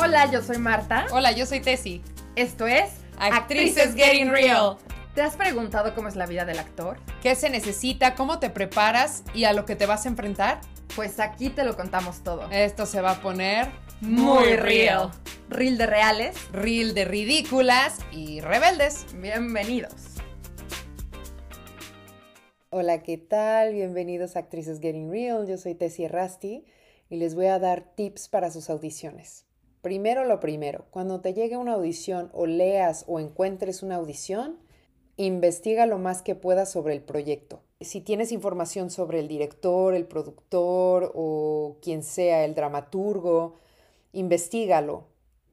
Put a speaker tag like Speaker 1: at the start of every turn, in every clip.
Speaker 1: Hola, yo soy Marta.
Speaker 2: Hola, yo soy Tessie.
Speaker 1: Esto es
Speaker 2: Actrices Getting Real.
Speaker 1: ¿Te has preguntado cómo es la vida del actor?
Speaker 2: ¿Qué se necesita? ¿Cómo te preparas? ¿Y a lo que te vas a enfrentar?
Speaker 1: Pues aquí te lo contamos todo.
Speaker 2: Esto se va a poner
Speaker 1: muy real. Real de reales.
Speaker 2: Real de ridículas y rebeldes.
Speaker 1: Bienvenidos.
Speaker 3: Hola, ¿qué tal? Bienvenidos a Actrices Getting Real. Yo soy Tessie Rasti y les voy a dar tips para sus audiciones. Primero lo primero, cuando te llegue una audición o leas o encuentres una audición, investiga lo más que puedas sobre el proyecto. Si tienes información sobre el director, el productor o quien sea, el dramaturgo, investigalo.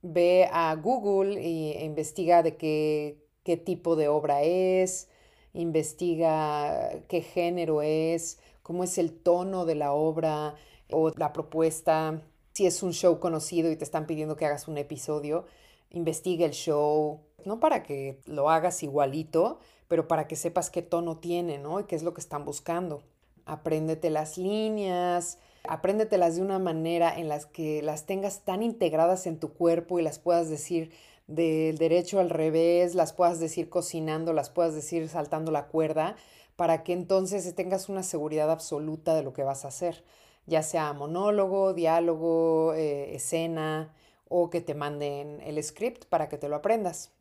Speaker 3: Ve a Google e investiga de qué, qué tipo de obra es, investiga qué género es, cómo es el tono de la obra o la propuesta. Si es un show conocido y te están pidiendo que hagas un episodio, investiga el show, no para que lo hagas igualito, pero para que sepas qué tono tiene, ¿no? Y qué es lo que están buscando. Apréndete las líneas, apréndetelas de una manera en las que las tengas tan integradas en tu cuerpo y las puedas decir del derecho al revés, las puedas decir cocinando, las puedas decir saltando la cuerda, para que entonces tengas una seguridad absoluta de lo que vas a hacer, ya sea monólogo, diálogo, eh, escena o que te manden el script para que te lo aprendas.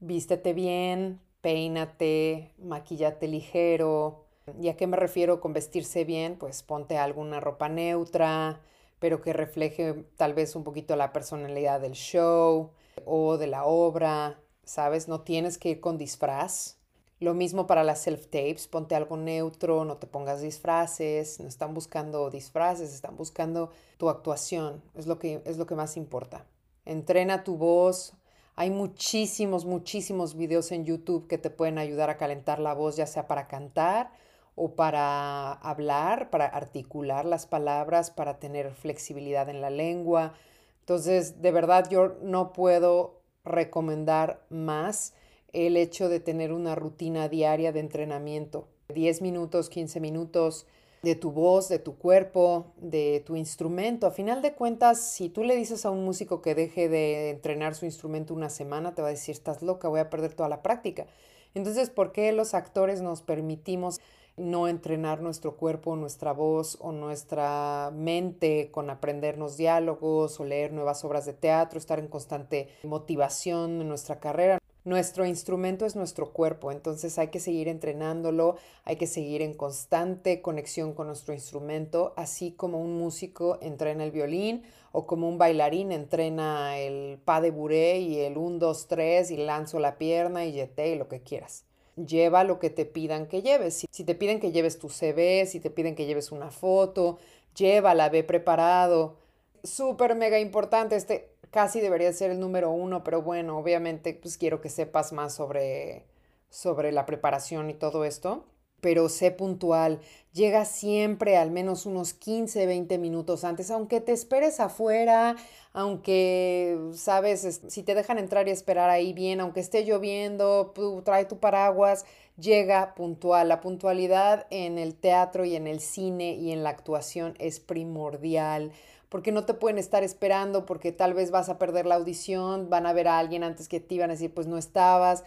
Speaker 3: Vístete bien, peínate, maquillate ligero. ¿Y a qué me refiero con vestirse bien? Pues ponte alguna ropa neutra, pero que refleje tal vez un poquito la personalidad del show o de la obra, ¿sabes? No tienes que ir con disfraz. Lo mismo para las self-tapes, ponte algo neutro, no te pongas disfraces, no están buscando disfraces, están buscando tu actuación, es lo que, es lo que más importa. Entrena tu voz, hay muchísimos, muchísimos videos en YouTube que te pueden ayudar a calentar la voz, ya sea para cantar o para hablar, para articular las palabras, para tener flexibilidad en la lengua. Entonces, de verdad, yo no puedo recomendar más el hecho de tener una rutina diaria de entrenamiento. 10 minutos, 15 minutos de tu voz, de tu cuerpo, de tu instrumento. A final de cuentas, si tú le dices a un músico que deje de entrenar su instrumento una semana, te va a decir, estás loca, voy a perder toda la práctica. Entonces, ¿por qué los actores nos permitimos no entrenar nuestro cuerpo, nuestra voz o nuestra mente con aprendernos diálogos o leer nuevas obras de teatro, estar en constante motivación en nuestra carrera. Nuestro instrumento es nuestro cuerpo, entonces hay que seguir entrenándolo, hay que seguir en constante conexión con nuestro instrumento, así como un músico entrena el violín o como un bailarín entrena el pas de bourrée y el 1, 2, 3 y lanzo la pierna y jeté y lo que quieras lleva lo que te pidan que lleves. Si, te piden que lleves tu CV, si te piden que lleves una foto, llévala, ve preparado. Súper mega importante, este casi debería ser el número uno, pero bueno, obviamente pues quiero que sepas más sobre, sobre la preparación y todo esto pero sé puntual. Llega siempre al menos unos 15, 20 minutos antes, aunque te esperes afuera, aunque, sabes, si te dejan entrar y esperar ahí bien, aunque esté lloviendo, trae tu paraguas, llega puntual. La puntualidad en el teatro y en el cine y en la actuación es primordial porque no te pueden estar esperando, porque tal vez vas a perder la audición, van a ver a alguien antes que ti, van a decir, pues no estabas.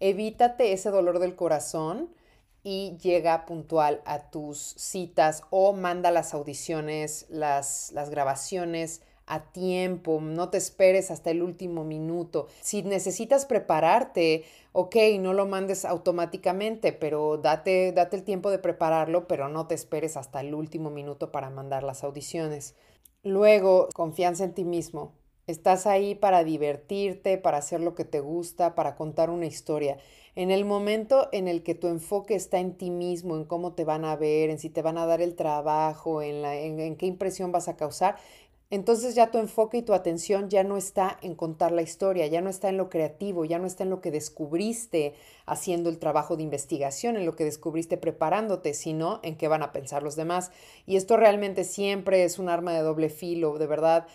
Speaker 3: Evítate ese dolor del corazón y llega puntual a tus citas o manda las audiciones, las, las grabaciones a tiempo, no te esperes hasta el último minuto. Si necesitas prepararte, ok, no lo mandes automáticamente, pero date, date el tiempo de prepararlo, pero no te esperes hasta el último minuto para mandar las audiciones. Luego, confianza en ti mismo. Estás ahí para divertirte, para hacer lo que te gusta, para contar una historia. En el momento en el que tu enfoque está en ti mismo, en cómo te van a ver, en si te van a dar el trabajo, en, la, en, qué impresión vas a causar, entonces ya tu enfoque y tu atención ya no está en contar la historia, ya no está en lo creativo, ya no está en lo que descubriste haciendo el trabajo de investigación, en lo que descubriste preparándote, sino en qué van a pensar los demás. Y esto realmente siempre es un arma de doble filo, de verdad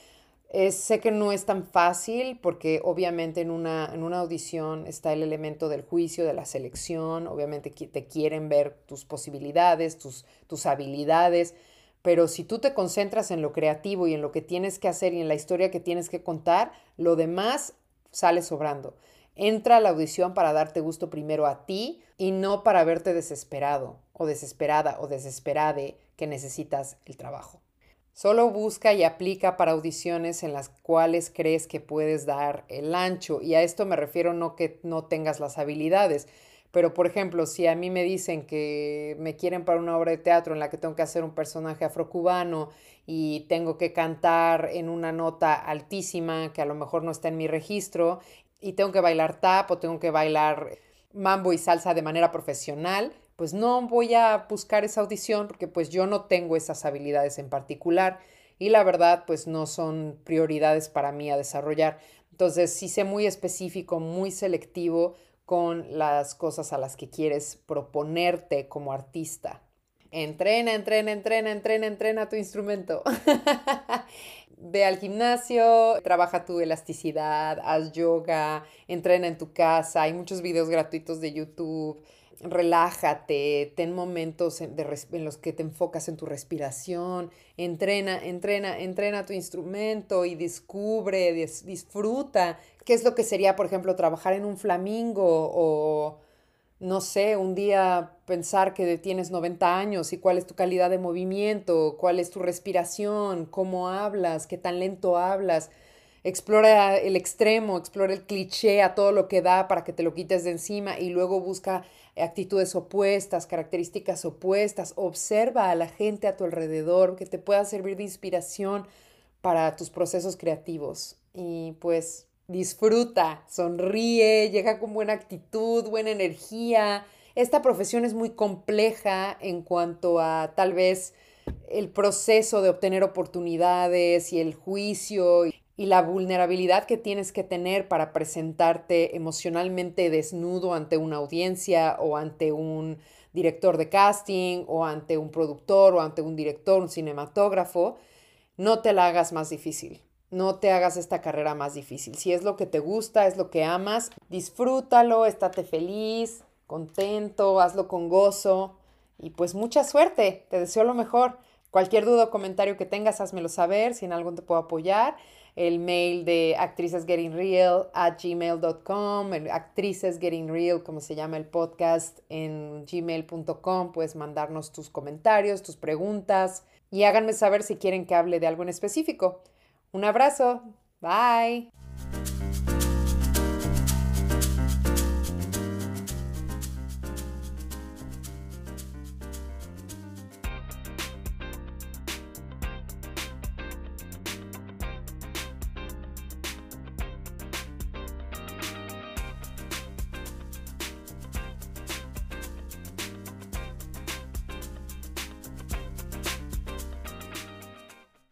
Speaker 3: sé que no es tan fácil porque obviamente en una, en una audición está el elemento del juicio, de la selección, obviamente te quieren ver tus posibilidades, tus, tus habilidades, Pero si tú te concentras en lo creativo y en lo que tienes que hacer y en la historia que tienes que contar, lo demás sale sobrando. Entra a la audición para darte gusto primero a ti y no para verte desesperado o desesperada o desesperade que necesitas el trabajo. Solo busca y aplica para audiciones en las cuales crees que puedes dar el ancho. Y a esto me refiero no que no tengas las habilidades, pero por ejemplo, si a mí me dicen que me quieren para una obra de teatro en la que tengo que hacer un personaje afrocubano y tengo que cantar en una nota altísima que a lo mejor no está en mi registro y tengo que bailar tap o tengo que bailar mambo y salsa de manera profesional, pues no voy a buscar esa audición porque pues yo no tengo esas habilidades en particular y la verdad pues no son prioridades para mí a desarrollar. Entonces sí sé muy específico, muy selectivo con las cosas a las que quieres proponerte como artista. Entrena, entrena, entrena, entrena, entrena tu instrumento. Ve al gimnasio, trabaja tu elasticidad, haz yoga, entrena en tu casa. Hay muchos videos gratuitos de YouTube relájate, ten momentos en, los que te enfocas en tu respiración, entrena, entrena, entrena tu instrumento y descubre, disfruta. ¿Qué es lo que sería, por ejemplo, trabajar en un flamingo o, no sé, un día pensar que tienes 90 años y cuál es tu calidad de movimiento, cuál es tu respiración, cómo hablas, qué tan lento hablas? Explora el extremo, explora el cliché a todo lo que da para que te lo quites de encima y luego busca actitudes opuestas, características opuestas, observa a la gente a tu alrededor que te pueda servir de inspiración para tus procesos creativos y pues disfruta, sonríe, llega con buena actitud, buena energía. Esta profesión es muy compleja en cuanto a tal vez el proceso de obtener oportunidades y el juicio y la vulnerabilidad que tienes que tener para presentarte emocionalmente desnudo ante una audiencia o ante un director de casting o ante un productor o ante un director, un cinematógrafo, no te la hagas más difícil. No te hagas esta carrera más difícil. Si es lo que te gusta, es lo que amas, disfrútalo, estate feliz, contento, hazlo con gozo y pues mucha suerte. Te deseo lo mejor. Cualquier duda o comentario que tengas, házmelo saber si en algo te puedo apoyar el mail de actricesgettingreal at gmail.com, actrices getting real, como se llama el podcast, en gmail.com. Puedes mandarnos tus comentarios, tus preguntas y háganme saber si quieren que hable de algo en específico. Un abrazo. Bye.